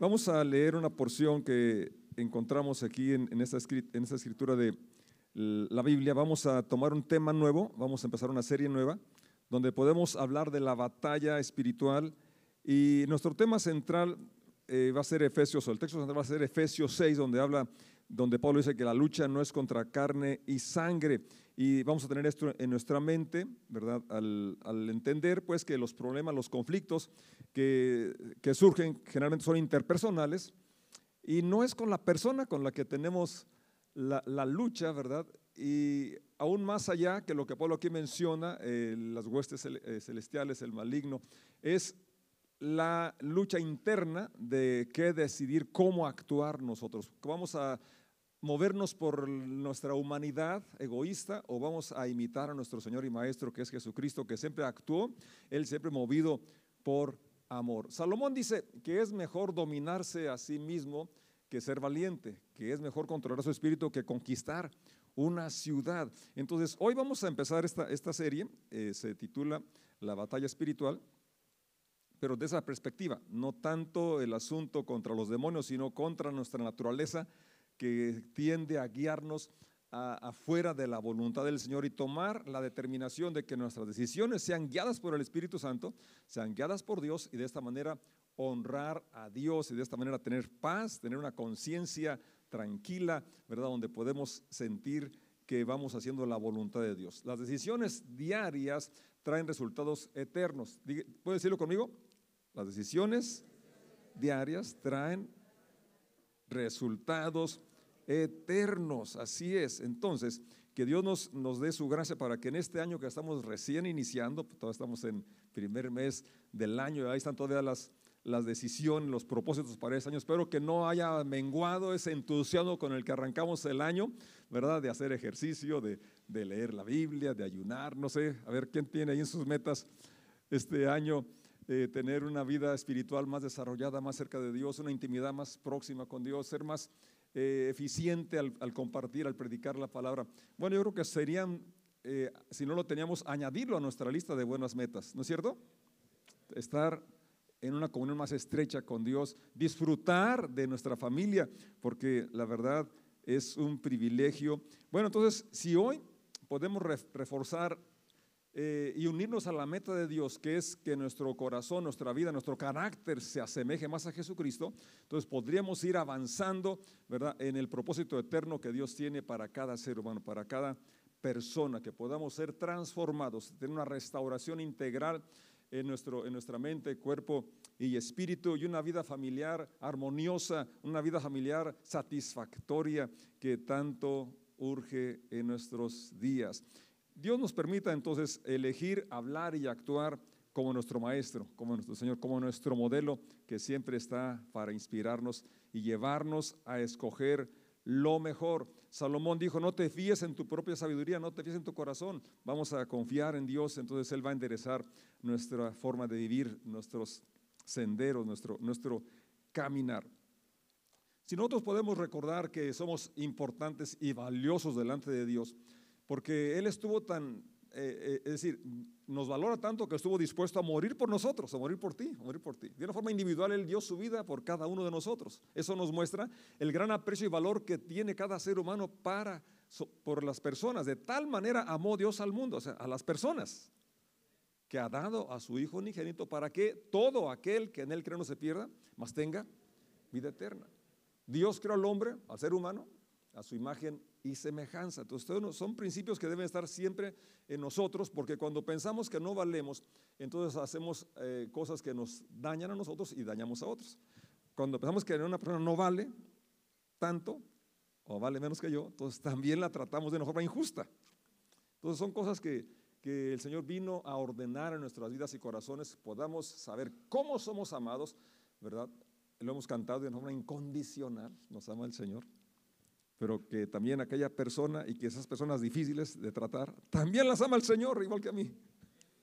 Vamos a leer una porción que encontramos aquí en, esta, en esta escritura de la Biblia. Vamos a tomar un tema nuevo, vamos a empezar una serie nueva, donde podemos hablar de la batalla espiritual. Y nuestro tema central eh, va a ser Efesios, o el texto central va a ser Efesios 6, donde habla, donde Pablo dice que la lucha no es contra carne y sangre. Y vamos a tener esto en nuestra mente, ¿verdad? Al, entender, pues, que los problemas, los conflictos que, que, surgen generalmente son interpersonales y no es con la persona con la que tenemos la, la lucha, ¿verdad? Y aún más allá que lo que Pablo aquí menciona, eh, las huestes eh, celestiales, el maligno, es la lucha interna de qué decidir cómo actuar nosotros. Vamos a movernos por nuestra humanidad egoísta o vamos a imitar a nuestro Señor y Maestro que es Jesucristo, que siempre actuó, Él siempre movido por amor. Salomón dice que es mejor dominarse a sí mismo que ser valiente, que es mejor controlar su espíritu que conquistar una ciudad. Entonces, hoy vamos a empezar esta, esta serie, eh, se titula La batalla espiritual, pero de esa perspectiva, no tanto el asunto contra los demonios, sino contra nuestra naturaleza que tiende a guiarnos afuera de la voluntad del Señor y tomar la determinación de que nuestras decisiones sean guiadas por el Espíritu Santo, sean guiadas por Dios y de esta manera honrar a Dios y de esta manera tener paz, tener una conciencia tranquila, ¿verdad? Donde podemos sentir que vamos haciendo la voluntad de Dios. Las decisiones diarias traen resultados eternos. ¿Puede decirlo conmigo? Las decisiones diarias traen resultados eternos. Así es. Entonces, que Dios nos, nos dé su gracia para que en este año que estamos recién iniciando, pues todavía estamos en primer mes del año, ahí están todavía las, las decisiones, los propósitos para este año. Espero que no haya menguado ese entusiasmo con el que arrancamos el año, ¿verdad? De hacer ejercicio, de, de leer la Biblia, de ayunar, no sé, a ver quién tiene ahí en sus metas este año. Eh, tener una vida espiritual más desarrollada, más cerca de Dios, una intimidad más próxima con Dios, ser más eh, eficiente al, compartir, al predicar la palabra. Bueno, yo creo que serían, eh, si no lo teníamos, añadirlo a nuestra lista de buenas metas, ¿no es cierto? Estar en una comunión más estrecha con Dios, disfrutar de nuestra familia, porque la verdad es un privilegio. Bueno, entonces, si hoy podemos reforzar eh, y unirnos a la meta de Dios, que es que nuestro corazón, nuestra vida, nuestro carácter se asemeje más a Jesucristo, entonces podríamos ir avanzando, ¿verdad?, en el propósito eterno que Dios tiene para cada ser humano, para cada persona, que podamos ser transformados, tener una restauración integral en, nuestro, en nuestra mente, cuerpo y espíritu, y una vida familiar armoniosa, una vida familiar satisfactoria que tanto urge en nuestros días. Dios nos permita entonces elegir, hablar y actuar como nuestro Maestro, como nuestro Señor, como nuestro modelo que siempre está para inspirarnos y llevarnos a escoger lo mejor. Salomón dijo, no te fíes en tu propia sabiduría, no te fíes en tu corazón, vamos a confiar en Dios, entonces Él va a enderezar nuestra forma de vivir, nuestros senderos, nuestro, nuestro caminar. Si nosotros podemos recordar que somos importantes y valiosos delante de Dios, porque Él estuvo tan, eh, eh, es decir, nos valora tanto que estuvo dispuesto a morir por nosotros, a morir por ti, a morir por ti. De una forma individual, Él dio su vida por cada uno de nosotros. Eso nos muestra el gran aprecio y valor que tiene cada ser humano para, por las personas. De tal manera amó Dios al mundo, o sea, a las personas, que ha dado a su Hijo unigénito para que todo aquel que en Él cree no se pierda, mas tenga vida eterna. Dios creó al hombre, al ser humano, a su imagen y semejanza. Entonces, son principios que deben estar siempre en nosotros, porque cuando pensamos que no valemos, entonces hacemos eh, cosas que nos dañan a nosotros y dañamos a otros. Cuando pensamos que una persona no vale tanto o vale menos que yo, entonces también la tratamos de una forma injusta. Entonces, son cosas que, que el Señor vino a ordenar en nuestras vidas y corazones, podamos saber cómo somos amados, ¿verdad? Lo hemos cantado de una forma incondicional, nos ama el Señor pero que también aquella persona y que esas personas difíciles de tratar, también las ama el Señor, igual que a mí.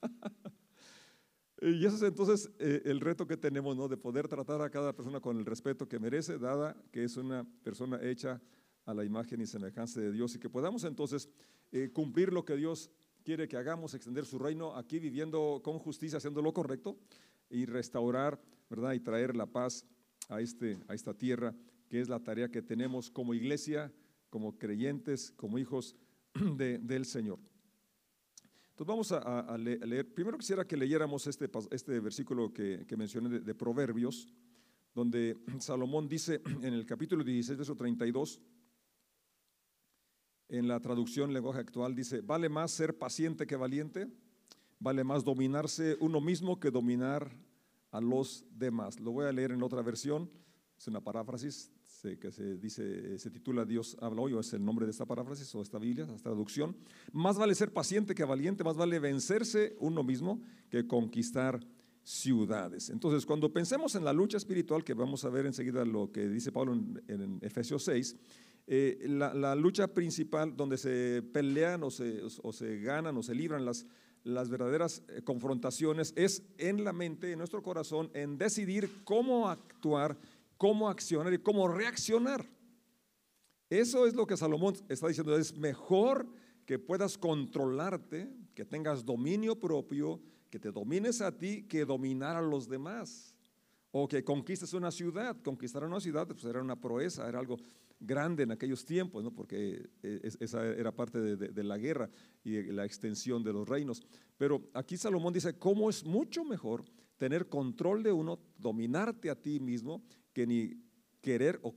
y ese es entonces eh, el reto que tenemos, ¿no? De poder tratar a cada persona con el respeto que merece, dada que es una persona hecha a la imagen y semejanza de Dios y que podamos entonces eh, cumplir lo que Dios quiere que hagamos, extender su reino aquí viviendo con justicia, haciendo lo correcto y restaurar, ¿verdad? Y traer la paz a, este, a esta tierra, que es la tarea que tenemos como iglesia, como creyentes, como hijos del Señor. Entonces vamos a, leer, primero quisiera que leyéramos este, este versículo que, mencioné de, Proverbios, donde Salomón dice en el capítulo 16, verso 32, en la traducción lenguaje actual dice, vale más ser paciente que valiente, vale más dominarse uno mismo que dominar a los demás. Lo voy a leer en otra versión, es una paráfrasis que se dice, se titula Dios habla hoy, o es el nombre de esta paráfrasis o esta Biblia, esta traducción. Más vale ser paciente que valiente, más vale vencerse uno mismo que conquistar ciudades. Entonces, cuando pensemos en la lucha espiritual, que vamos a ver enseguida lo que dice Pablo en, Efesios 6, eh, la, lucha principal donde se pelean o se, o se ganan o se libran las, las verdaderas eh, confrontaciones es en la mente, en nuestro corazón, en decidir cómo actuar, cómo accionar y cómo reaccionar. Eso es lo que Salomón está diciendo. Es mejor que puedas controlarte, que tengas dominio propio, que te domines a ti, que dominar a los demás. O que conquistes una ciudad. Conquistar una ciudad pues era una proeza, era algo grande en aquellos tiempos, ¿no? porque eh, esa era parte de, la guerra y la extensión de los reinos. Pero aquí Salomón dice, ¿cómo es mucho mejor tener control de uno, dominarte a ti mismo, que ni querer o,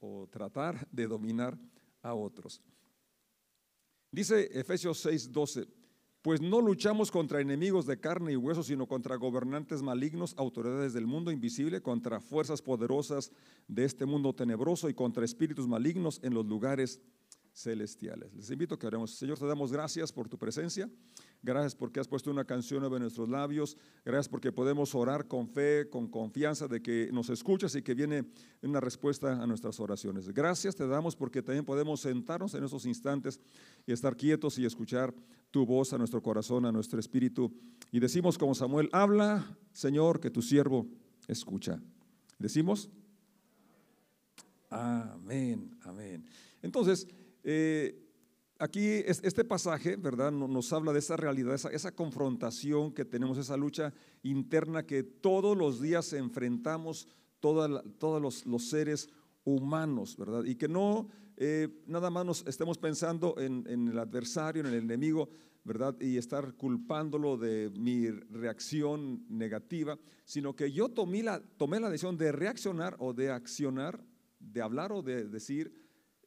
o tratar de dominar a otros? Dice Efesios 6, 12 pues no luchamos contra enemigos de carne y hueso, sino contra gobernantes malignos, autoridades del mundo invisible, contra fuerzas poderosas de este mundo tenebroso y contra espíritus malignos en los lugares celestiales. Les invito a que oremos. Señor, te damos gracias por tu presencia. Gracias porque has puesto una canción en nuestros labios. Gracias porque podemos orar con fe, con confianza de que nos escuchas y que viene una respuesta a nuestras oraciones. Gracias te damos porque también podemos sentarnos en esos instantes y estar quietos y escuchar tu voz a nuestro corazón, a nuestro espíritu. Y decimos como Samuel, habla, Señor, que tu siervo escucha. Decimos, amén, amén. Entonces, eh, aquí este pasaje, ¿verdad? Nos habla de esa realidad, esa, confrontación que tenemos, esa lucha interna que todos los días enfrentamos todos los, seres humanos, ¿verdad? Y que no eh, nada más nos estemos pensando en, el adversario, en el enemigo, ¿verdad? Y estar culpándolo de mi reacción negativa, sino que yo tomé la, tomé la decisión de reaccionar o de accionar, de hablar o de decir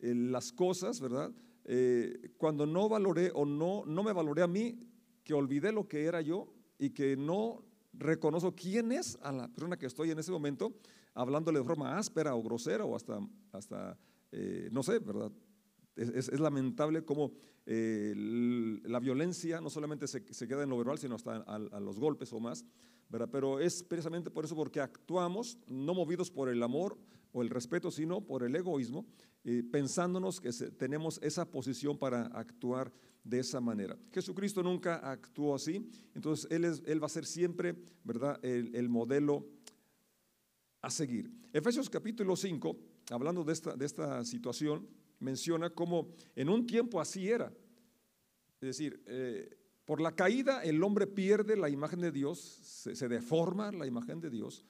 eh, las cosas, ¿verdad? Eh, cuando no valoré o no, no me valoré a mí, que olvidé lo que era yo y que no reconozco quién es a la persona que estoy en ese momento, hablándole de forma áspera o grosera o hasta, hasta eh, no sé, ¿verdad? Es, lamentable cómo la violencia no solamente se, queda en lo verbal, sino hasta a, los golpes o más, ¿verdad? Pero es precisamente por eso, porque actuamos no movidos por el amor o el respeto, sino por el egoísmo, pensándonos que tenemos esa posición para actuar de esa manera. Jesucristo nunca actuó así, entonces Él, es, él va a ser siempre ¿verdad? El, modelo a seguir. Efesios capítulo 5, hablando de esta, de esta situación, menciona cómo en un tiempo así era. Es decir, eh, por la caída el hombre pierde la imagen de Dios, se deforma la imagen de Dios,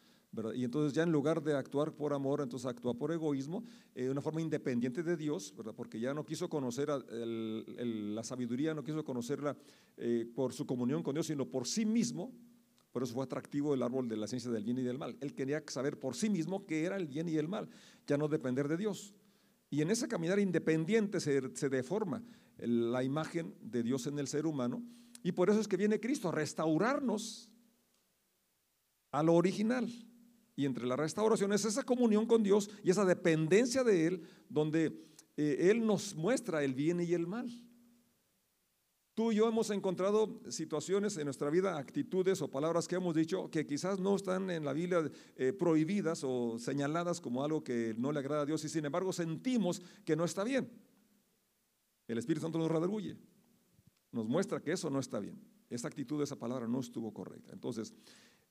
y entonces ya en lugar de actuar por amor, entonces actúa por egoísmo, de eh, una forma independiente de Dios, ¿verdad? porque ya no quiso conocer la sabiduría, no quiso conocerla eh, por su comunión con Dios, sino por sí mismo. Por eso fue atractivo el árbol de la ciencia del bien y del mal. Él quería saber por sí mismo qué era el bien y el mal, ya no depender de Dios. Y en ese caminar independiente se, deforma la imagen de Dios en el ser humano. Y por eso es que viene Cristo a restaurarnos a lo original. Y entre la restauración es esa comunión con Dios y esa dependencia de Él, donde eh, Él nos muestra el bien y el mal. Tú y yo hemos encontrado situaciones en nuestra vida, actitudes o palabras que hemos dicho que quizás no están en la Biblia eh, prohibidas o señaladas como algo que no le agrada a Dios y sin embargo sentimos que no está bien. El Espíritu Santo nos redarguye, nos muestra que eso no está bien. Esa actitud, esa palabra no estuvo correcta. Entonces,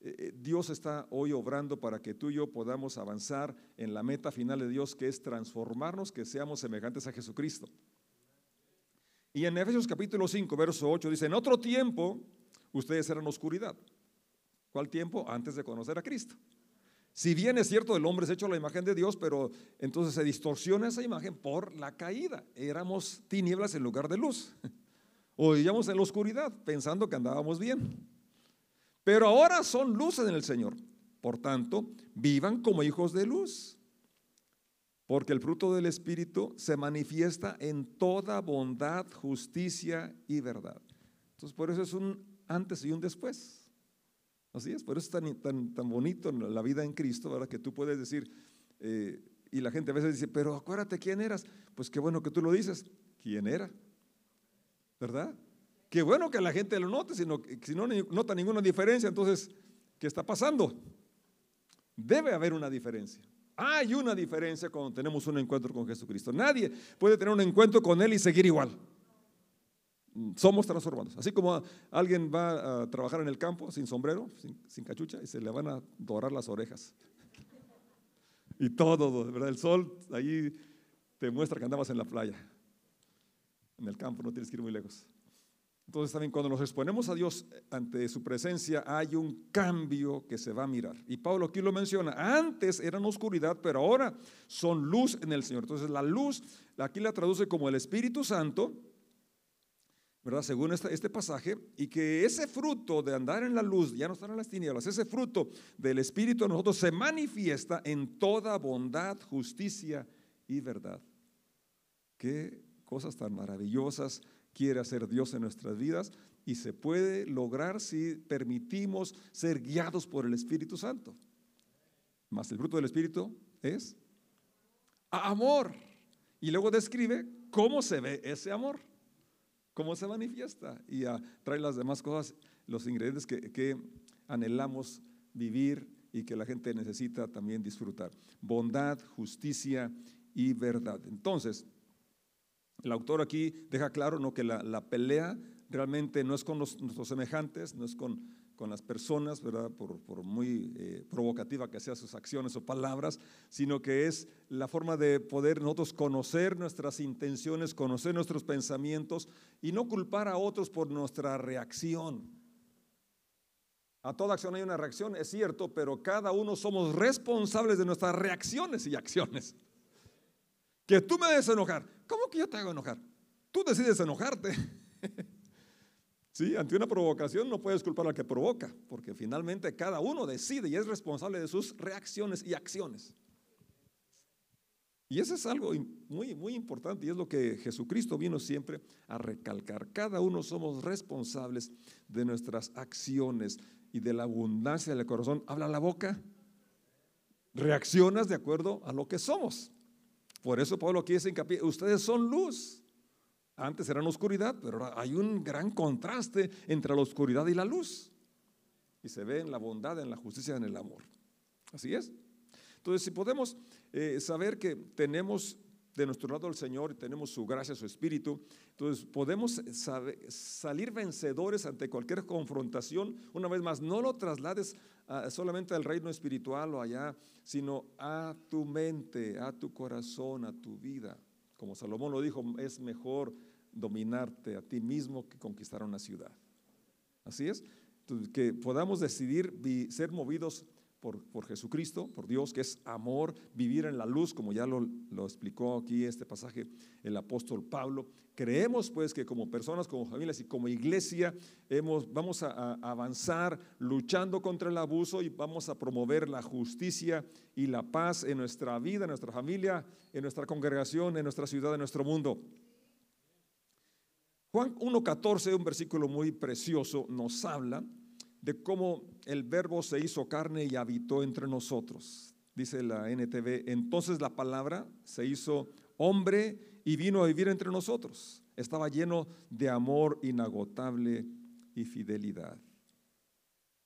eh, eh, Dios está hoy obrando para que tú y yo podamos avanzar en la meta final de Dios, que es transformarnos, que seamos semejantes a Jesucristo. Y en Efesios capítulo 5, verso 8 dice, en otro tiempo ustedes eran oscuridad. ¿Cuál tiempo? Antes de conocer a Cristo. Si bien es cierto, el hombre es hecho la imagen de Dios, pero entonces se distorsiona esa imagen por la caída. Éramos tinieblas en lugar de luz. O vivíamos en la oscuridad pensando que andábamos bien. Pero ahora son luces en el Señor. Por tanto, vivan como hijos de luz. Porque el fruto del Espíritu se manifiesta en toda bondad, justicia y verdad. Entonces, por eso es un antes y un después. Así es, por eso es tan, tan, tan bonito la vida en Cristo, ¿verdad? Que tú puedes decir, eh, y la gente a veces dice, pero acuérdate quién eras. Pues qué bueno que tú lo dices. ¿Quién era? ¿Verdad? Qué bueno que la gente lo note, sino, si no nota ninguna diferencia, entonces, ¿qué está pasando? Debe haber una diferencia. Hay una diferencia cuando tenemos un encuentro con Jesucristo. Nadie puede tener un encuentro con Él y seguir igual. Somos transformados. Así como alguien va a trabajar en el campo sin sombrero, sin, cachucha, y se le van a dorar las orejas. Y todo, ¿verdad? El sol ahí te muestra que andabas en la playa. En el campo, no tienes que ir muy lejos. Entonces también cuando nos exponemos a Dios ante su presencia hay un cambio que se va a mirar. Y Pablo aquí lo menciona, antes eran oscuridad, pero ahora son luz en el Señor. Entonces la luz, aquí la traduce como el Espíritu Santo, ¿verdad? Según este, pasaje, y que ese fruto de andar en la luz, ya no están en las tinieblas, ese fruto del Espíritu en nosotros se manifiesta en toda bondad, justicia y verdad. Qué cosas tan maravillosas quiere hacer Dios en nuestras vidas y se puede lograr si permitimos ser guiados por el Espíritu Santo. Más el fruto del Espíritu es amor. Y luego describe cómo se ve ese amor, cómo se manifiesta y trae las demás cosas, los ingredientes que, que anhelamos vivir y que la gente necesita también disfrutar. Bondad, justicia y verdad. Entonces, el autor aquí deja claro ¿no? que la, pelea realmente no es con nuestros semejantes, no es con, con las personas, ¿verdad? Por, por muy eh, provocativa que sean sus acciones o palabras, sino que es la forma de poder nosotros conocer nuestras intenciones, conocer nuestros pensamientos y no culpar a otros por nuestra reacción. A toda acción hay una reacción, es cierto, pero cada uno somos responsables de nuestras reacciones y acciones. Que tú me debes enojar. ¿Cómo que yo te hago enojar? Tú decides enojarte. Sí, ante una provocación no puedes culpar al que provoca, porque finalmente cada uno decide y es responsable de sus reacciones y acciones. Y eso es algo muy, muy importante y es lo que Jesucristo vino siempre a recalcar. Cada uno somos responsables de nuestras acciones y de la abundancia del corazón. Habla la boca, reaccionas de acuerdo a lo que somos. Por eso Pablo aquí dice hincapié, ustedes son luz. Antes eran oscuridad, pero ahora hay un gran contraste entre la oscuridad y la luz. Y se ve en la bondad, en la justicia, en el amor. Así es. Entonces, si podemos eh, saber que tenemos de nuestro lado al Señor y tenemos su gracia, su espíritu, entonces podemos salir vencedores ante cualquier confrontación. Una vez más, no lo traslades solamente al reino espiritual o allá, sino a tu mente, a tu corazón, a tu vida. Como Salomón lo dijo, es mejor dominarte a ti mismo que conquistar una ciudad. Así es, que podamos decidir ser movidos por, Jesucristo, por Dios, que es amor, vivir en la luz, como ya lo, explicó aquí este pasaje el apóstol Pablo. Creemos pues que como personas, como familias y como iglesia hemos, vamos a, avanzar luchando contra el abuso y vamos a promover la justicia y la paz en nuestra vida, en nuestra familia, en nuestra congregación, en nuestra ciudad, en nuestro mundo. Juan 1.14, un versículo muy precioso, nos habla de cómo el verbo se hizo carne y habitó entre nosotros. Dice la NTV, entonces la palabra se hizo hombre y vino a vivir entre nosotros. Estaba lleno de amor inagotable y fidelidad.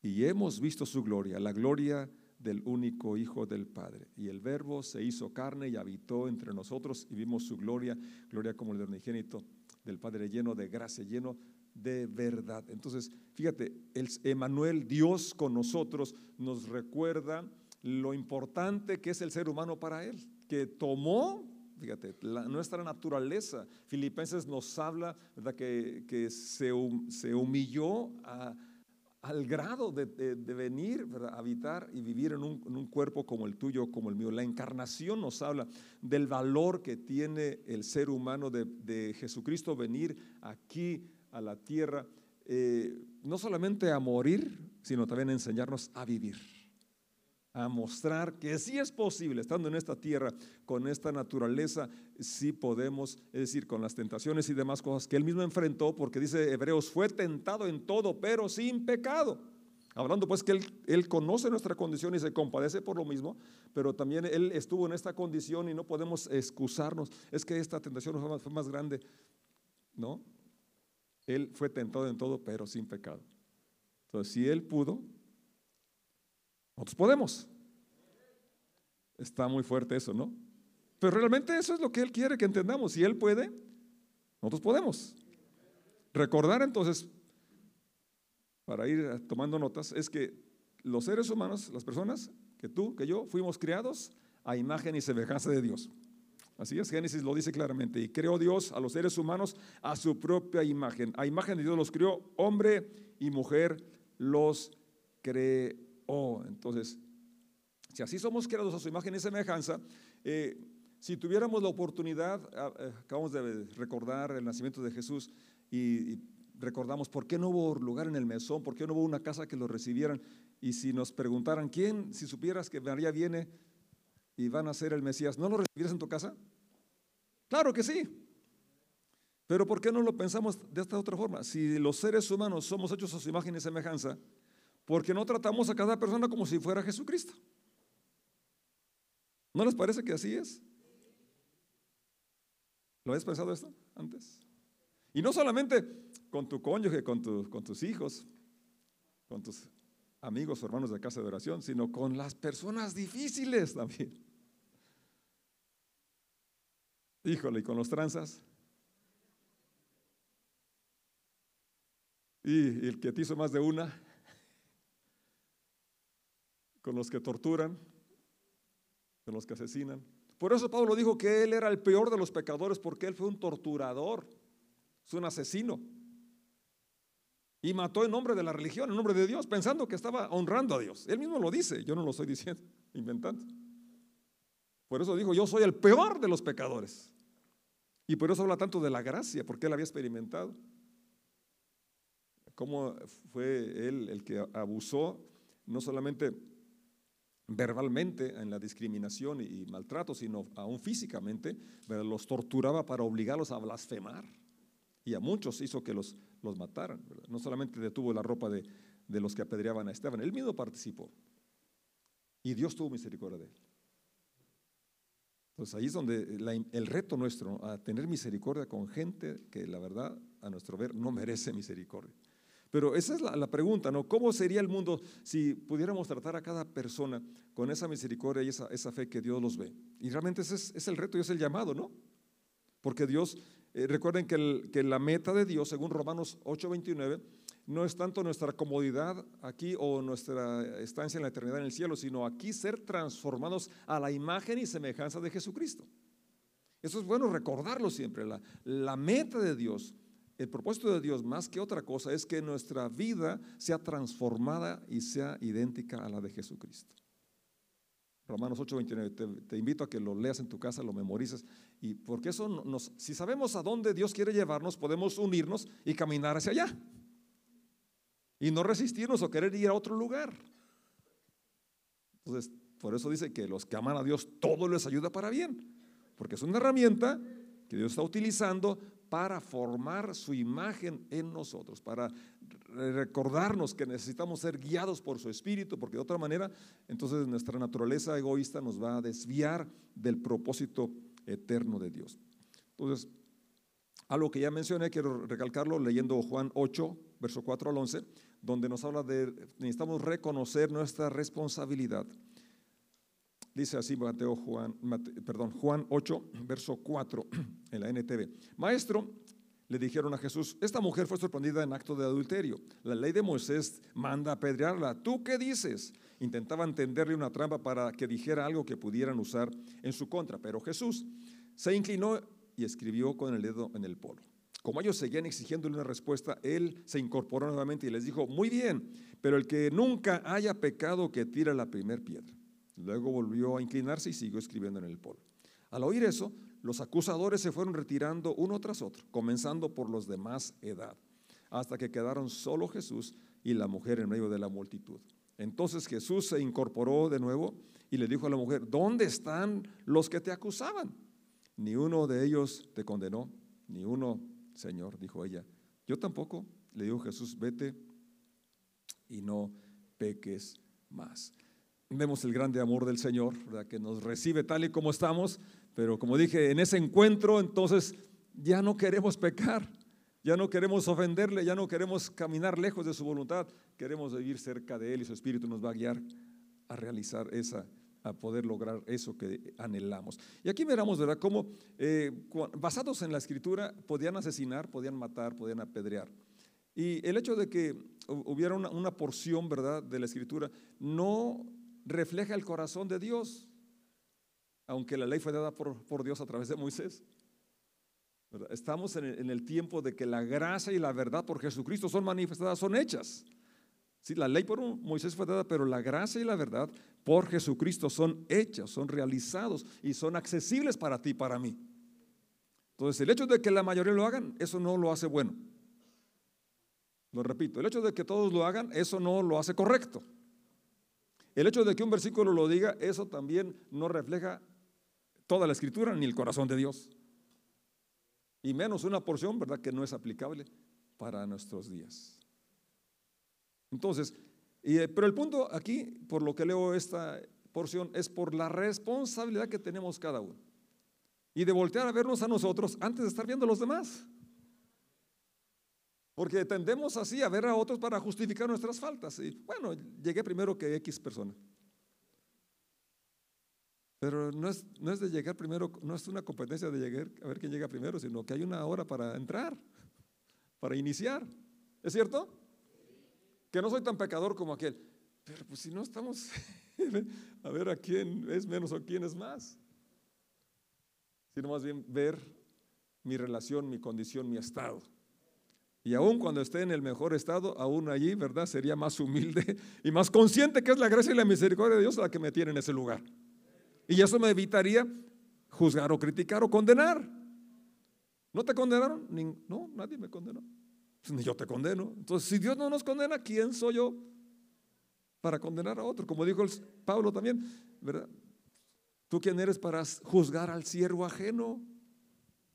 Y hemos visto su gloria, la gloria del único Hijo del Padre. Y el Verbo se hizo carne y habitó entre nosotros y vimos su gloria, gloria como el del unigénito del Padre, lleno de gracia, lleno de verdad. Entonces, fíjate, el Emanuel, Dios con nosotros, nos recuerda lo importante que es el ser humano para Él, que tomó, fíjate, nuestra naturaleza. Filipenses nos habla ¿verdad? Que, que se, se, humilló al grado de, venir, a habitar y vivir en un, cuerpo como el tuyo, como el mío. La encarnación nos habla del valor que tiene el ser humano de, Jesucristo venir aquí a la tierra, eh, no solamente a morir, sino también a enseñarnos a vivir a mostrar que sí es posible, estando en esta tierra, con esta naturaleza, sí podemos, es decir, con las tentaciones y demás cosas que él mismo enfrentó, porque dice Hebreos, fue tentado en todo, pero sin pecado. Hablando pues que él, él, conoce nuestra condición y se compadece por lo mismo, pero también él estuvo en esta condición y no podemos excusarnos. Es que esta tentación fue fue más grande. No, él fue tentado en todo, pero sin pecado. Entonces, si él pudo, nosotros podemos. Está muy fuerte eso, ¿no? Pero realmente eso es lo que Él quiere que entendamos. Si Él puede, nosotros podemos. Recordar entonces, para ir tomando notas, es que los seres humanos, las personas, que tú, que yo, fuimos criados a imagen y semejanza de Dios. Así es, Génesis lo dice claramente. Y creó Dios a los seres humanos a su propia imagen. A imagen de Dios los crió, hombre y mujer los creó entonces, si así somos creados a su imagen y semejanza, eh, si tuviéramos la oportunidad, ah, eh, acabamos de recordar el nacimiento de Jesús y, recordamos por qué no hubo lugar en el mesón, por qué no hubo una casa que lo recibieran, y si nos preguntaran, ¿quién, si supieras que María viene y van a ser el Mesías, ¿no lo recibieras en tu casa? Claro que sí. Pero ¿por qué no lo pensamos de esta otra forma? Si los seres humanos somos hechos a su imagen y semejanza, porque no tratamos a cada persona como si fuera Jesucristo. ¿No les parece que así es? ¿Lo habéis pensado esto antes? Y no solamente con tu cónyuge, con, con tus hijos, con tus amigos o hermanos de casa de oración, sino con las personas difíciles también. Híjole, y con los tranzas. Y el que te hizo más de una con los que torturan, con los que asesinan. Por eso Pablo dijo que él era el peor de los pecadores porque él fue un torturador, es un asesino. Y mató en nombre de la religión, en nombre de Dios, pensando que estaba honrando a Dios. Él mismo lo dice, yo no lo estoy diciendo, inventando. Por eso dijo, yo soy el peor de los pecadores. Y por eso habla tanto de la gracia, porque él había experimentado. Cómo fue él el que abusó, no solamente verbalmente en la discriminación y maltrato, sino aún físicamente, los torturaba para obligarlos a blasfemar. Y a muchos hizo que los, los mataran. No solamente detuvo la ropa de, de los que apedreaban a Esteban, él mismo participó. Y Dios tuvo misericordia de él. Entonces ahí es donde el reto nuestro, a tener misericordia con gente que la verdad, a nuestro ver, no merece misericordia. Pero esa es la, pregunta, ¿no? ¿Cómo sería el mundo si pudiéramos tratar a cada persona con esa misericordia y esa, esa fe que Dios los ve? Y realmente ese es, el reto y es el llamado, ¿no? Porque Dios, eh, recuerden que, que, la meta de Dios, según Romanos 8:29, no es tanto nuestra comodidad aquí o nuestra estancia en la eternidad en el cielo, sino aquí ser transformados a la imagen y semejanza de Jesucristo. Eso es bueno recordarlo siempre. La, meta de Dios el propósito de Dios, más que otra cosa, es que nuestra vida sea transformada y sea idéntica a la de Jesucristo. Romanos 8:29, te, te, invito a que lo leas en tu casa, lo memorices, y porque eso si sabemos a dónde Dios quiere llevarnos, podemos unirnos y caminar hacia allá. Y no resistirnos o querer ir a otro lugar. Entonces, por eso dice que los que aman a Dios, todo les ayuda para bien, porque es una herramienta que Dios está utilizando para formar su imagen en nosotros, para recordarnos que necesitamos ser guiados por su espíritu, porque de otra manera, entonces nuestra naturaleza egoísta nos va a desviar del propósito eterno de Dios. Entonces, algo que ya mencioné, quiero recalcarlo leyendo Juan 8, verso 4 al 11, donde nos habla de necesitamos reconocer nuestra responsabilidad. Dice así Mateo Juan, perdón, Juan 8, verso 4 en la NTV. Maestro, le dijeron a Jesús, esta mujer fue sorprendida en acto de adulterio. La ley de Moisés manda apedrearla. ¿Tú qué dices? Intentaban tenderle una trampa para que dijera algo que pudieran usar en su contra, pero Jesús se inclinó y escribió con el dedo en el polo. Como ellos seguían exigiéndole una respuesta, él se incorporó nuevamente y les dijo, muy bien, pero el que nunca haya pecado que tira la primera piedra. Luego volvió a inclinarse y siguió escribiendo en el polvo. Al oír eso, los acusadores se fueron retirando uno tras otro, comenzando por los de más edad, hasta que quedaron solo Jesús y la mujer en medio de la multitud. Entonces Jesús se incorporó de nuevo y le dijo a la mujer, ¿dónde están los que te acusaban? Ni uno de ellos te condenó, ni uno, Señor, dijo ella. Yo tampoco, le dijo Jesús, vete y no peques más. Vemos el grande amor del Señor, que nos recibe tal y como estamos, pero como dije, en ese encuentro entonces ya no queremos pecar, ya no queremos ofenderle, ya no queremos caminar lejos de su voluntad, queremos vivir cerca de Él y su Espíritu nos va a guiar a realizar esa, a poder lograr eso que anhelamos. Y aquí veremos, ¿verdad?, cómo eh, basados en la escritura podían asesinar, podían matar, podían apedrear. Y el hecho de que hubiera una, porción, ¿verdad?, de la escritura, no refleja el corazón de Dios, aunque la ley fue dada por, Dios a través de Moisés. Estamos en el, tiempo de que la gracia y la verdad por Jesucristo son manifestadas, son hechas. Sí, la ley por Moisés fue dada, pero la gracia y la verdad por Jesucristo son hechas, son realizados y son accesibles para ti y para mí. Entonces, el hecho de que la mayoría lo hagan, eso no lo hace bueno. Lo repito, el hecho de que todos lo hagan, eso no lo hace correcto. El hecho de que un versículo lo diga, eso también no refleja toda la escritura ni el corazón de Dios. Y menos una porción, ¿verdad?, que no es aplicable para nuestros días. Entonces, eh, pero el punto aquí, por lo que leo esta porción, es por la responsabilidad que tenemos cada uno. Y de voltear a vernos a nosotros antes de estar viendo a los demás. Porque tendemos así a ver a otros para justificar nuestras faltas. Y bueno, llegué primero que X persona. Pero no es, no es de llegar primero, no es una competencia de llegar a ver quién llega primero, sino que hay una hora para entrar, para iniciar. ¿Es cierto? Que no soy tan pecador como aquel. Pero pues si no estamos a ver a quién es menos o quién es más. Sino más bien ver mi relación, mi condición, mi estado. Y aún cuando esté en el mejor estado, aún allí, ¿verdad? Sería más humilde y más consciente que es la gracia y la misericordia de Dios la que me tiene en ese lugar. Y eso me evitaría juzgar o criticar o condenar. ¿No te condenaron? no, nadie me condenó. Pues ni yo te condeno. Entonces, si Dios no nos condena, ¿quién soy yo para condenar a otro? Como dijo Pablo también, ¿verdad? ¿Tú quién eres para juzgar al siervo ajeno?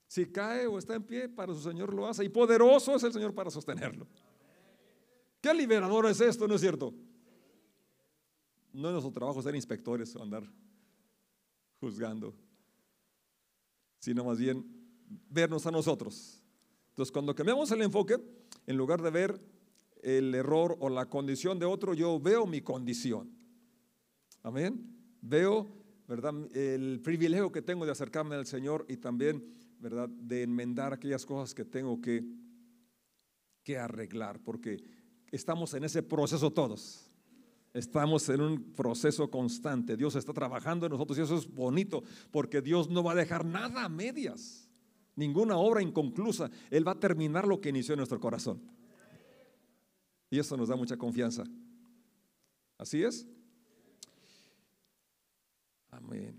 Si cae o está en pie, para su Señor lo hace. Y poderoso es el Señor para sostenerlo. ¿Qué liberador es esto, no es cierto? No es nuestro trabajo ser inspectores o andar juzgando, sino más bien vernos a nosotros. Entonces, cuando cambiamos el enfoque, en lugar de ver el error o la condición de otro, yo veo mi condición. Amén. Veo, ¿verdad? El privilegio que tengo de acercarme al Señor y también ¿verdad? De enmendar aquellas cosas que tengo que, que arreglar, porque estamos en ese proceso todos. Estamos en un proceso constante. Dios está trabajando en nosotros y eso es bonito, porque Dios no va a dejar nada a medias, ninguna obra inconclusa. Él va a terminar lo que inició en nuestro corazón. Y eso nos da mucha confianza. ¿Así es? Amén.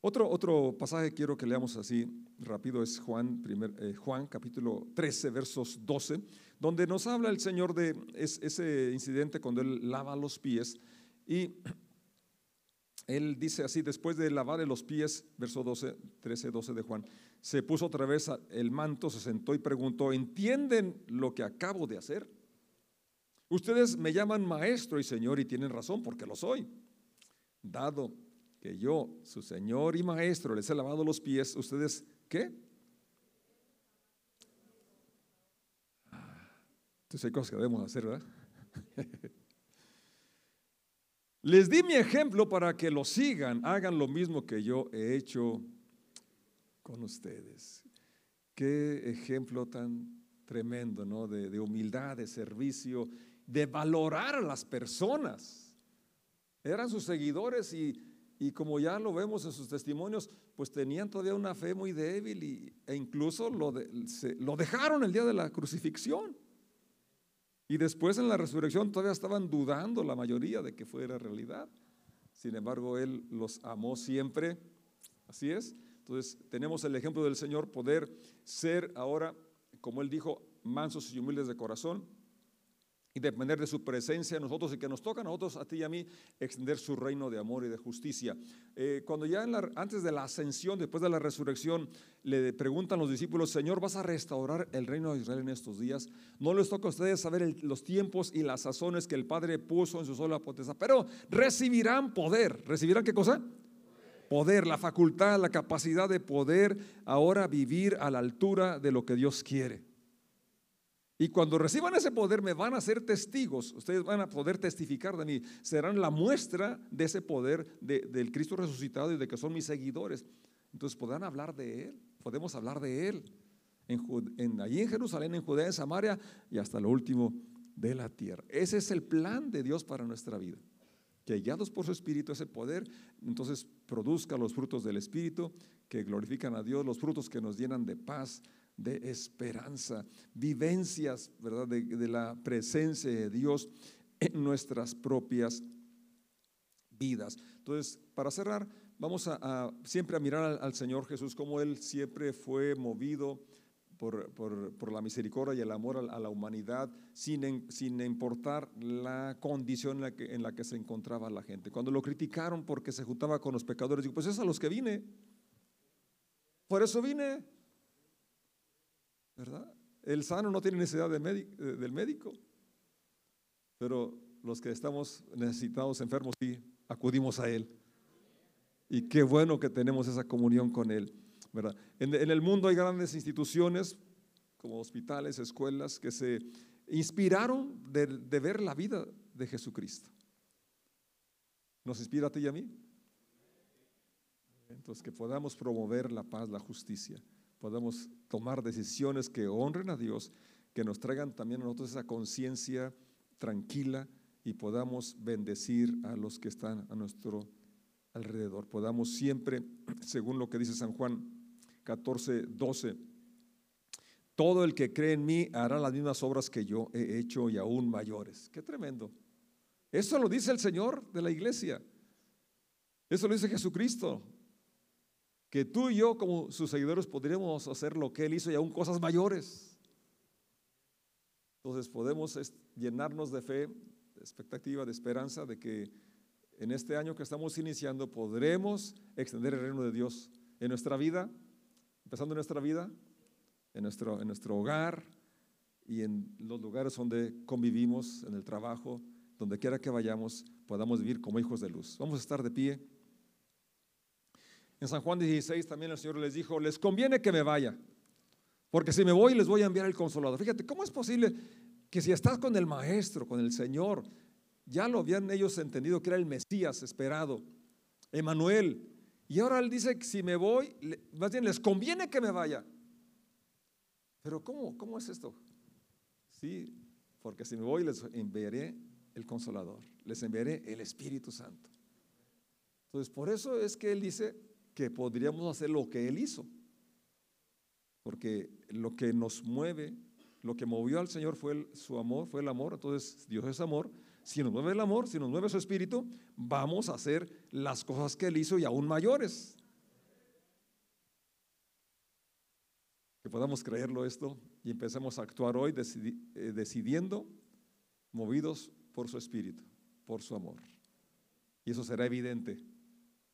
Otro, otro pasaje quiero que leamos así rápido es Juan, primer, eh, Juan capítulo 13, versos 12, donde nos habla el Señor de ese incidente cuando Él lava los pies. Y Él dice así, después de lavarle los pies, verso 12, 13, 12 de Juan, se puso otra vez el manto, se sentó y preguntó, ¿entienden lo que acabo de hacer? Ustedes me llaman maestro y señor y tienen razón porque lo soy. Dado que yo, su Señor y Maestro, les he lavado los pies, ¿ustedes qué? Entonces hay cosas que debemos hacer, ¿verdad? les di mi ejemplo para que lo sigan, hagan lo mismo que yo he hecho con ustedes. Qué ejemplo tan tremendo, ¿no? De, humildad, de servicio, de valorar a las personas. Eran sus seguidores y y como ya lo vemos en sus testimonios, pues tenían todavía una fe muy débil y, e incluso lo dejaron el día de la crucifixión. Y después en la resurrección todavía estaban dudando la mayoría de que fuera realidad. Sin embargo, Él los amó siempre. Así es. Entonces tenemos el ejemplo del Señor poder ser ahora, como Él dijo, mansos y humildes de corazón y depender de su presencia en nosotros y que nos toca a nosotros, a ti y a mí, extender su reino de amor y de justicia. Eh, cuando ya antes de la ascensión, después de la resurrección, le preguntan los discípulos, Señor, ¿vas a restaurar el reino de Israel en estos días? No les toca a ustedes saber los tiempos y las sazones que el Padre puso en su sola potestad, pero recibirán poder. ¿Recibirán qué cosa? Poder, la facultad, la capacidad de poder ahora vivir a la altura de lo que Dios quiere. Y cuando reciban ese poder me van a ser testigos, ustedes van a poder testificar de mí, serán la muestra de ese poder del Cristo resucitado y de que son mis seguidores. Entonces podrán hablar de Él, podemos hablar de Él, en, allí en Jerusalén, en Judea, en Samaria y hasta lo último de la tierra. Ese es el plan de Dios para nuestra vida. Que guiados por su Espíritu, ese poder, entonces produzca los frutos del Espíritu que glorifican a Dios, los frutos que nos llenan de paz, de esperanza, vivencias, ¿verdad? De, la presencia de Dios en nuestras propias vidas. Entonces, para cerrar, vamos a, siempre a mirar al, Señor Jesús, como Él siempre fue movido por, la misericordia y el amor a, la humanidad, sin, sin, importar la condición en la, que, en la, que, se encontraba la gente. Cuando lo criticaron porque se juntaba con los pecadores, digo, pues es a los que vine. Por eso vine. El sano no tiene necesidad de del médico, pero los que estamos necesitados, enfermos, sí, acudimos a Él. Y qué bueno que tenemos esa comunión con Él. En, el mundo hay grandes instituciones como hospitales, escuelas, que se inspiraron de, de ver la vida de Jesucristo. ¿Nos inspira a ti y a mí? Entonces, que podamos promover la paz, la justicia podamos tomar decisiones que honren a Dios, que nos traigan también a nosotros esa conciencia tranquila y podamos bendecir a los que están a nuestro alrededor. Podamos siempre, según lo que dice San Juan 14, 12, todo el que cree en mí hará las mismas obras que yo he hecho y aún mayores. Qué tremendo. Eso lo dice el Señor de la iglesia. Eso lo dice Jesucristo que tú y yo como sus seguidores podríamos hacer lo que Él hizo y aún cosas mayores. Entonces podemos llenarnos de fe, de expectativa, de esperanza de que en este año que estamos iniciando podremos extender el reino de Dios en nuestra vida, empezando en nuestra vida, en nuestro, en nuestro hogar y en los lugares donde convivimos, en el trabajo, donde quiera que vayamos, podamos vivir como hijos de luz. Vamos a estar de pie. En San Juan 16 también el Señor les dijo, les conviene que me vaya, porque si me voy les voy a enviar el consolador. Fíjate, ¿cómo es posible que si estás con el Maestro, con el Señor, ya lo habían ellos entendido que era el Mesías esperado, Emanuel, y ahora él dice que si me voy, más bien les conviene que me vaya. Pero ¿cómo, cómo es esto? Sí, porque si me voy les enviaré el consolador, les enviaré el Espíritu Santo. Entonces, por eso es que él dice, que podríamos hacer lo que Él hizo. Porque lo que nos mueve, lo que movió al Señor fue su amor, fue el amor. Entonces Dios es amor. Si nos mueve el amor, si nos mueve su espíritu, vamos a hacer las cosas que Él hizo y aún mayores. Que podamos creerlo esto y empecemos a actuar hoy eh, decidiendo, movidos por su espíritu, por su amor. Y eso será evidente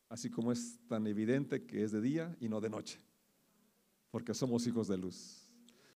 así como es tan evidente que es de día y no de noche, porque somos hijos de luz.